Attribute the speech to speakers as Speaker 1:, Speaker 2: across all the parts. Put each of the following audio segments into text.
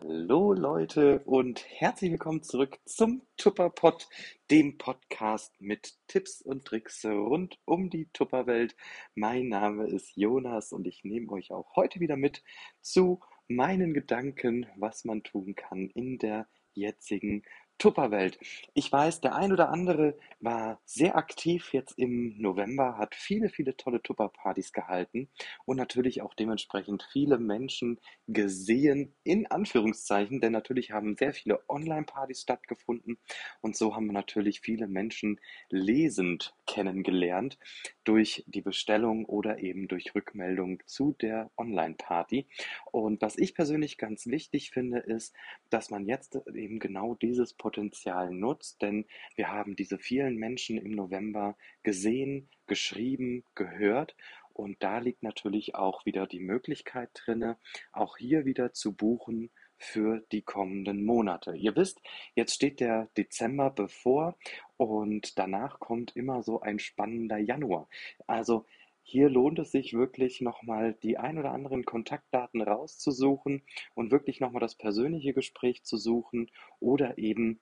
Speaker 1: Hallo Leute und herzlich willkommen zurück zum Tupperpot, dem Podcast mit Tipps und Tricks rund um die Tupperwelt. Mein Name ist Jonas und ich nehme euch auch heute wieder mit zu meinen Gedanken, was man tun kann in der jetzigen Tupperwelt. Ich weiß, der ein oder andere war sehr aktiv jetzt im November, hat viele, viele tolle Tupperpartys gehalten und natürlich auch dementsprechend viele Menschen gesehen, in Anführungszeichen, denn natürlich haben sehr viele Online-Partys stattgefunden und so haben wir natürlich viele Menschen lesend kennengelernt durch die Bestellung oder eben durch Rückmeldung zu der Online-Party. Und was ich persönlich ganz wichtig finde, ist, dass man jetzt eben genau dieses Potenzial nutzt, denn wir haben diese vielen Menschen im November gesehen, geschrieben, gehört und da liegt natürlich auch wieder die Möglichkeit drinne, auch hier wieder zu buchen für die kommenden Monate. Ihr wisst, jetzt steht der Dezember bevor und danach kommt immer so ein spannender Januar. Also hier lohnt es sich wirklich nochmal die ein oder anderen Kontaktdaten rauszusuchen und wirklich nochmal das persönliche Gespräch zu suchen oder eben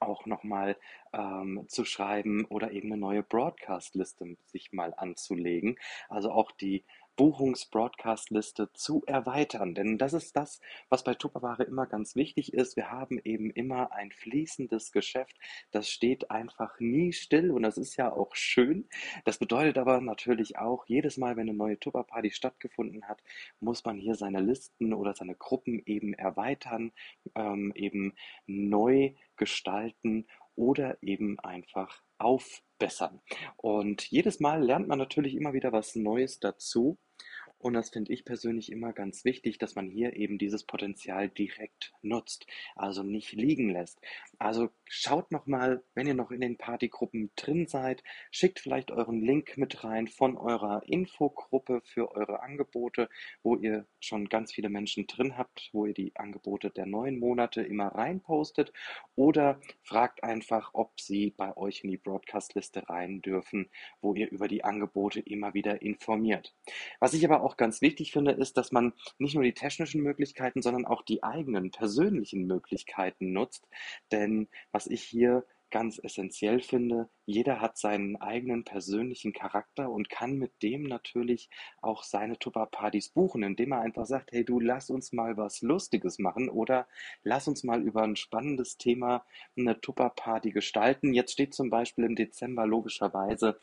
Speaker 1: auch nochmal ähm, zu schreiben oder eben eine neue Broadcast-Liste sich mal anzulegen. Also auch die Buchungs-Broadcast-Liste zu erweitern. Denn das ist das, was bei Tupperware immer ganz wichtig ist. Wir haben eben immer ein fließendes Geschäft. Das steht einfach nie still und das ist ja auch schön. Das bedeutet aber natürlich auch, jedes Mal, wenn eine neue Tupperparty stattgefunden hat, muss man hier seine Listen oder seine Gruppen eben erweitern, ähm, eben neu gestalten oder eben einfach aufbessern. Und jedes Mal lernt man natürlich immer wieder was Neues dazu. Und das finde ich persönlich immer ganz wichtig, dass man hier eben dieses Potenzial direkt nutzt, also nicht liegen lässt. Also schaut nochmal, wenn ihr noch in den Partygruppen drin seid, schickt vielleicht euren Link mit rein von eurer Infogruppe für eure Angebote, wo ihr schon ganz viele Menschen drin habt, wo ihr die Angebote der neuen Monate immer reinpostet oder fragt einfach, ob sie bei euch in die Broadcast-Liste rein dürfen, wo ihr über die Angebote immer wieder informiert. Was ich aber auch ganz wichtig finde, ist, dass man nicht nur die technischen Möglichkeiten, sondern auch die eigenen persönlichen Möglichkeiten nutzt. Denn was ich hier ganz essentiell finde, jeder hat seinen eigenen persönlichen Charakter und kann mit dem natürlich auch seine Tupperpartys buchen, indem er einfach sagt, hey du, lass uns mal was Lustiges machen oder lass uns mal über ein spannendes Thema eine Tupperparty gestalten. Jetzt steht zum Beispiel im Dezember logischerweise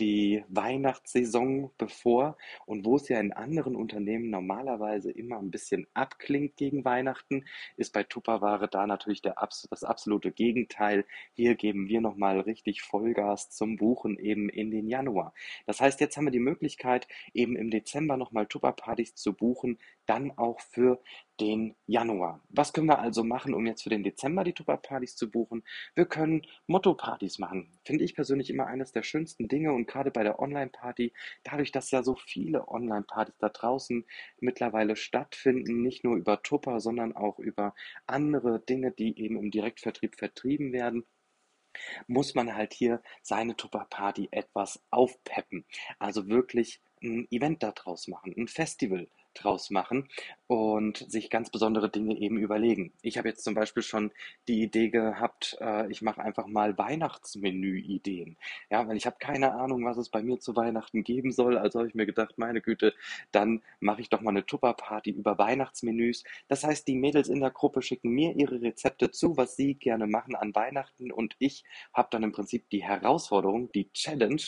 Speaker 1: die Weihnachtssaison bevor und wo es ja in anderen Unternehmen normalerweise immer ein bisschen abklingt gegen Weihnachten, ist bei Tupperware da natürlich der, das absolute Gegenteil. Hier geben wir nochmal richtig Vollgas zum Buchen eben in den Januar. Das heißt, jetzt haben wir die Möglichkeit, eben im Dezember nochmal Tupperpartys zu buchen, dann auch für den Januar. Was können wir also machen, um jetzt für den Dezember die Tupperpartys zu buchen? Wir können Motto-Partys machen. Finde ich persönlich immer eines der schönsten Dinge und gerade bei der Online-Party, dadurch, dass ja so viele Online-Partys da draußen mittlerweile stattfinden, nicht nur über Tupper, sondern auch über andere Dinge, die eben im Direktvertrieb vertrieben werden, muss man halt hier seine Tupper-Party etwas aufpeppen. Also wirklich ein Event daraus machen, ein Festival draus machen und sich ganz besondere Dinge eben überlegen. Ich habe jetzt zum Beispiel schon die Idee gehabt, äh, ich mache einfach mal Weihnachtsmenü-Ideen. Ja, weil ich habe keine Ahnung, was es bei mir zu Weihnachten geben soll. Also habe ich mir gedacht, meine Güte, dann mache ich doch mal eine Tupper-Party über Weihnachtsmenüs. Das heißt, die Mädels in der Gruppe schicken mir ihre Rezepte zu, was sie gerne machen an Weihnachten und ich habe dann im Prinzip die Herausforderung, die Challenge,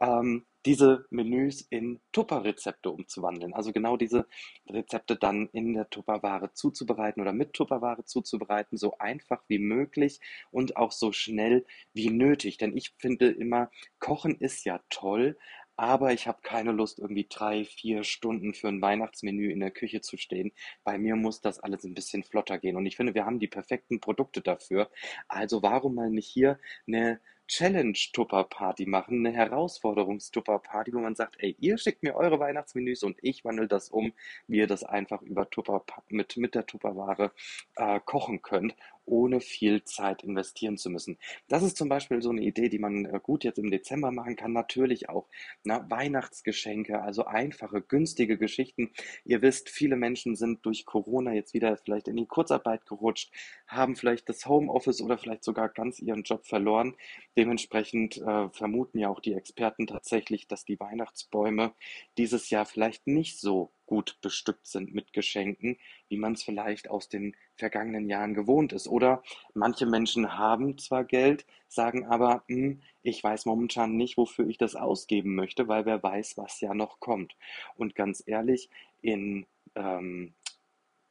Speaker 1: ähm, diese Menüs in Tupper-Rezepte umzuwandeln. Also genau diese Rezepte dann in der Tupperware zuzubereiten oder mit Tupperware zuzubereiten, so einfach wie möglich und auch so schnell wie nötig. Denn ich finde immer, Kochen ist ja toll, aber ich habe keine Lust, irgendwie drei, vier Stunden für ein Weihnachtsmenü in der Küche zu stehen. Bei mir muss das alles ein bisschen flotter gehen. Und ich finde, wir haben die perfekten Produkte dafür. Also warum mal nicht hier eine Challenge-Tupper-Party machen, eine Herausforderungs-Tupper-Party, wo man sagt, ey, ihr schickt mir eure Weihnachtsmenüs und ich wandle das um, wie ihr das einfach über Tupper mit, mit der Tupperware äh, kochen könnt. Ohne viel Zeit investieren zu müssen. Das ist zum Beispiel so eine Idee, die man äh, gut jetzt im Dezember machen kann. Natürlich auch na, Weihnachtsgeschenke, also einfache, günstige Geschichten. Ihr wisst, viele Menschen sind durch Corona jetzt wieder vielleicht in die Kurzarbeit gerutscht, haben vielleicht das Homeoffice oder vielleicht sogar ganz ihren Job verloren. Dementsprechend äh, vermuten ja auch die Experten tatsächlich, dass die Weihnachtsbäume dieses Jahr vielleicht nicht so gut bestückt sind mit Geschenken, wie man es vielleicht aus den vergangenen Jahren gewohnt ist. Oder manche Menschen haben zwar Geld, sagen aber, hm, ich weiß momentan nicht, wofür ich das ausgeben möchte, weil wer weiß, was ja noch kommt. Und ganz ehrlich, in ähm,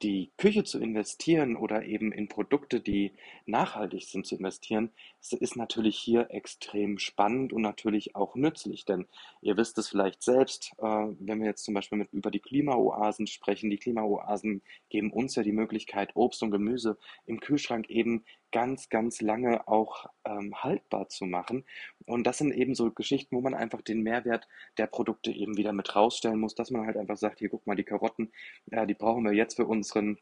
Speaker 1: die Küche zu investieren oder eben in Produkte, die nachhaltig sind, zu investieren, ist natürlich hier extrem spannend und natürlich auch nützlich. Denn ihr wisst es vielleicht selbst, äh, wenn wir jetzt zum Beispiel mit, über die Klimaoasen sprechen, die Klimaoasen geben uns ja die Möglichkeit, Obst und Gemüse im Kühlschrank eben ganz, ganz lange auch ähm, haltbar zu machen. Und das sind eben so Geschichten, wo man einfach den Mehrwert der Produkte eben wieder mit rausstellen muss, dass man halt einfach sagt, hier guck mal, die Karotten, ja, die brauchen wir jetzt für unseren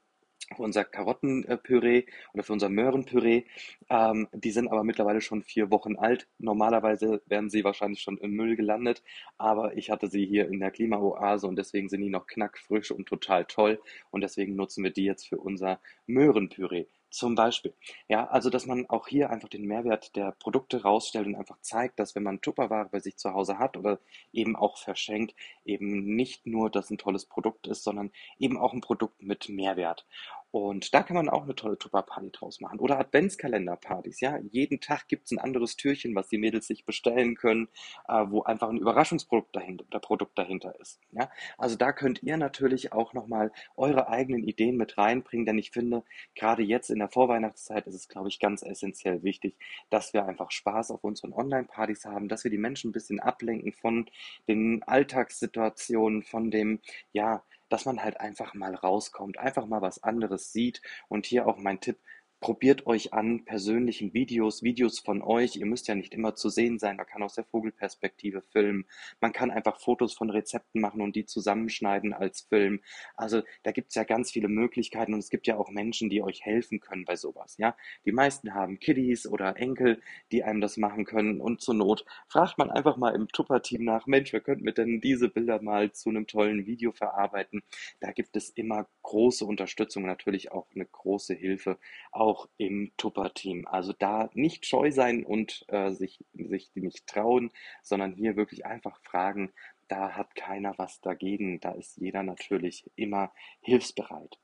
Speaker 1: für unser Karottenpüree oder für unser Möhrenpüree. Ähm, die sind aber mittlerweile schon vier Wochen alt. Normalerweise wären sie wahrscheinlich schon im Müll gelandet, aber ich hatte sie hier in der Klimaoase und deswegen sind die noch knackfrisch und total toll und deswegen nutzen wir die jetzt für unser Möhrenpüree. Zum Beispiel. Ja, also dass man auch hier einfach den Mehrwert der Produkte rausstellt und einfach zeigt, dass wenn man Tupperware bei sich zu Hause hat oder eben auch verschenkt, eben nicht nur das ein tolles Produkt ist, sondern eben auch ein Produkt mit Mehrwert. Und da kann man auch eine tolle Tupper-Party draus machen. Oder Adventskalender-Partys, ja. Jeden Tag gibt es ein anderes Türchen, was die Mädels sich bestellen können, äh, wo einfach ein Überraschungsprodukt dahinter Produkt dahinter ist. Ja. Also da könnt ihr natürlich auch nochmal eure eigenen Ideen mit reinbringen, denn ich finde, gerade jetzt in der Vorweihnachtszeit ist es, glaube ich, ganz essentiell wichtig, dass wir einfach Spaß auf unseren Online-Partys haben, dass wir die Menschen ein bisschen ablenken von den Alltagssituationen, von dem, ja, dass man halt einfach mal rauskommt, einfach mal was anderes sieht. Und hier auch mein Tipp, Probiert euch an persönlichen Videos, Videos von euch. Ihr müsst ja nicht immer zu sehen sein. Man kann aus der Vogelperspektive filmen. Man kann einfach Fotos von Rezepten machen und die zusammenschneiden als Film. Also da gibt's ja ganz viele Möglichkeiten und es gibt ja auch Menschen, die euch helfen können bei sowas. Ja, die meisten haben Kiddies oder Enkel, die einem das machen können. Und zur Not fragt man einfach mal im Tupper-Team nach, Mensch, wer könnte mir denn diese Bilder mal zu einem tollen Video verarbeiten? Da gibt es immer große Unterstützung, natürlich auch eine große Hilfe. Auch auch im Tupper-Team. Also da nicht scheu sein und äh, sich, sich nicht trauen, sondern hier wirklich einfach fragen. Da hat keiner was dagegen. Da ist jeder natürlich immer hilfsbereit.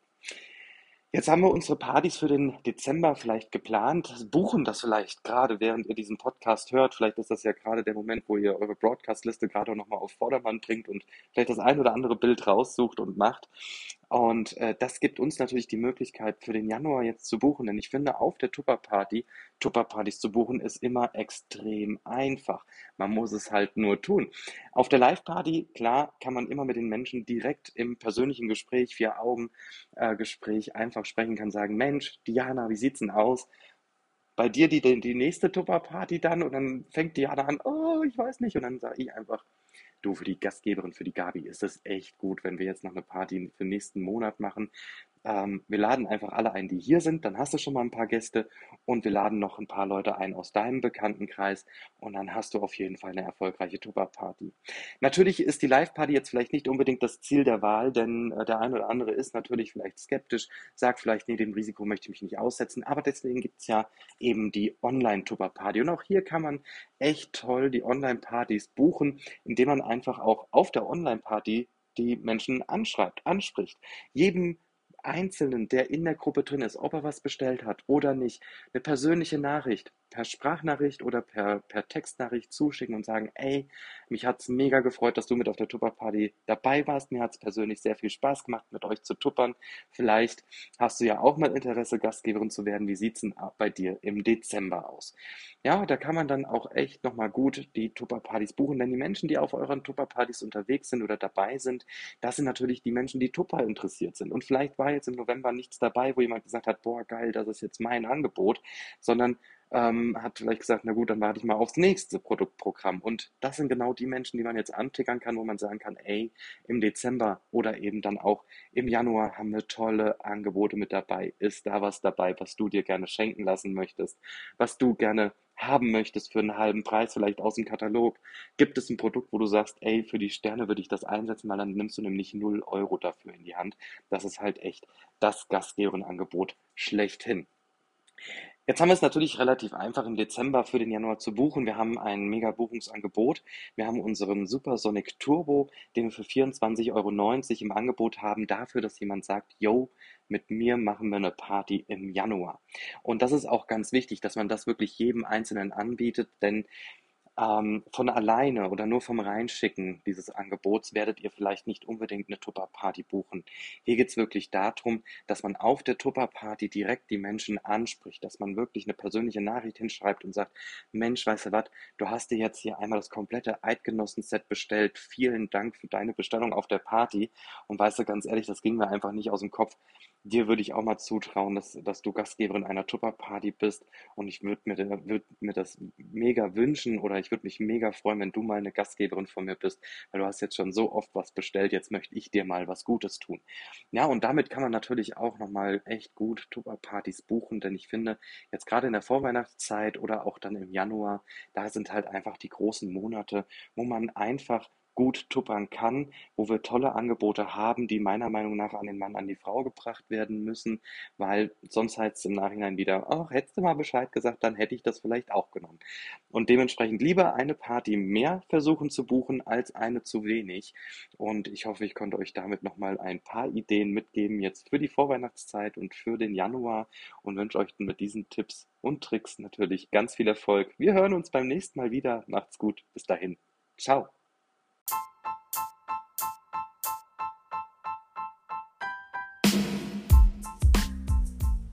Speaker 1: Jetzt haben wir unsere Partys für den Dezember vielleicht geplant, buchen das vielleicht gerade, während ihr diesen Podcast hört. Vielleicht ist das ja gerade der Moment, wo ihr eure Broadcast-Liste gerade nochmal auf Vordermann bringt und vielleicht das ein oder andere Bild raussucht und macht. Und äh, das gibt uns natürlich die Möglichkeit für den Januar jetzt zu buchen, denn ich finde, auf der Tupper-Party, Tupper-Partys zu buchen, ist immer extrem einfach. Man muss es halt nur tun. Auf der Live-Party, klar, kann man immer mit den Menschen direkt im persönlichen Gespräch, vier Augen äh, einfach sprechen, kann sagen, Mensch, Diana, wie sieht's denn aus? Bei dir die, die nächste Tupper-Party dann und dann fängt Diana an, oh, ich weiß nicht, und dann sage ich einfach, du, für die Gastgeberin, für die Gabi ist es echt gut, wenn wir jetzt noch eine Party für nächsten Monat machen. Ähm, wir laden einfach alle ein, die hier sind, dann hast du schon mal ein paar Gäste und wir laden noch ein paar Leute ein aus deinem Bekanntenkreis und dann hast du auf jeden Fall eine erfolgreiche Tupper-Party. Natürlich ist die Live-Party jetzt vielleicht nicht unbedingt das Ziel der Wahl, denn äh, der eine oder andere ist natürlich vielleicht skeptisch, sagt vielleicht, nee, dem Risiko möchte ich mich nicht aussetzen, aber deswegen gibt es ja eben die Online-Tupper-Party und auch hier kann man echt toll die Online-Partys buchen, indem man einfach auch auf der Online-Party die Menschen anschreibt, anspricht. Jedem Einzelnen, der in der Gruppe drin ist, ob er was bestellt hat oder nicht, eine persönliche Nachricht per Sprachnachricht oder per, per Textnachricht zuschicken und sagen, ey, mich hat es mega gefreut, dass du mit auf der Tupper-Party dabei warst. Mir hat es persönlich sehr viel Spaß gemacht, mit euch zu tuppern. Vielleicht hast du ja auch mal Interesse, Gastgeberin zu werden. Wie sieht es denn bei dir im Dezember aus? Ja, da kann man dann auch echt nochmal gut die Tupper-Partys buchen, denn die Menschen, die auf euren Tupper-Partys unterwegs sind oder dabei sind, das sind natürlich die Menschen, die Tupper interessiert sind. Und vielleicht war jetzt im November nichts dabei, wo jemand gesagt hat, boah, geil, das ist jetzt mein Angebot, sondern ähm, hat vielleicht gesagt, na gut, dann warte ich mal aufs nächste Produktprogramm. Und das sind genau die Menschen, die man jetzt antickern kann, wo man sagen kann, ey, im Dezember oder eben dann auch im Januar haben wir tolle Angebote mit dabei. Ist da was dabei, was du dir gerne schenken lassen möchtest, was du gerne haben möchtest für einen halben Preis, vielleicht aus dem Katalog? Gibt es ein Produkt, wo du sagst, ey, für die Sterne würde ich das einsetzen, weil dann nimmst du nämlich 0 Euro dafür in die Hand. Das ist halt echt das Gastgeberin-Angebot schlechthin. Jetzt haben wir es natürlich relativ einfach im Dezember für den Januar zu buchen. Wir haben ein mega Buchungsangebot. Wir haben unseren Supersonic Turbo, den wir für 24,90 Euro im Angebot haben, dafür, dass jemand sagt, yo, mit mir machen wir eine Party im Januar. Und das ist auch ganz wichtig, dass man das wirklich jedem Einzelnen anbietet, denn ähm, von alleine oder nur vom Reinschicken dieses Angebots werdet ihr vielleicht nicht unbedingt eine Tupper-Party buchen. Hier geht es wirklich darum, dass man auf der Tupper-Party direkt die Menschen anspricht, dass man wirklich eine persönliche Nachricht hinschreibt und sagt, Mensch, weißt du was, du hast dir jetzt hier einmal das komplette Eidgenossen-Set bestellt. Vielen Dank für deine Bestellung auf der Party. Und weißt du, ganz ehrlich, das ging mir einfach nicht aus dem Kopf. Dir würde ich auch mal zutrauen, dass, dass du Gastgeberin einer Tupper-Party bist. Und ich würde mir, würd mir das mega wünschen oder ich ich würde mich mega freuen, wenn du mal eine Gastgeberin von mir bist, weil du hast jetzt schon so oft was bestellt, jetzt möchte ich dir mal was Gutes tun. Ja, und damit kann man natürlich auch nochmal echt gut Tupper-Partys buchen, denn ich finde, jetzt gerade in der Vorweihnachtszeit oder auch dann im Januar, da sind halt einfach die großen Monate, wo man einfach gut tuppern kann, wo wir tolle Angebote haben, die meiner Meinung nach an den Mann, an die Frau gebracht werden müssen, weil sonst heißt es im Nachhinein wieder, ach, hättest du mal Bescheid gesagt, dann hätte ich das vielleicht auch genommen. Und dementsprechend lieber eine Party mehr versuchen zu buchen als eine zu wenig. Und ich hoffe, ich konnte euch damit nochmal ein paar Ideen mitgeben jetzt für die Vorweihnachtszeit und für den Januar und wünsche euch mit diesen Tipps und Tricks natürlich ganz viel Erfolg. Wir hören uns beim nächsten Mal wieder. Macht's gut. Bis dahin. Ciao.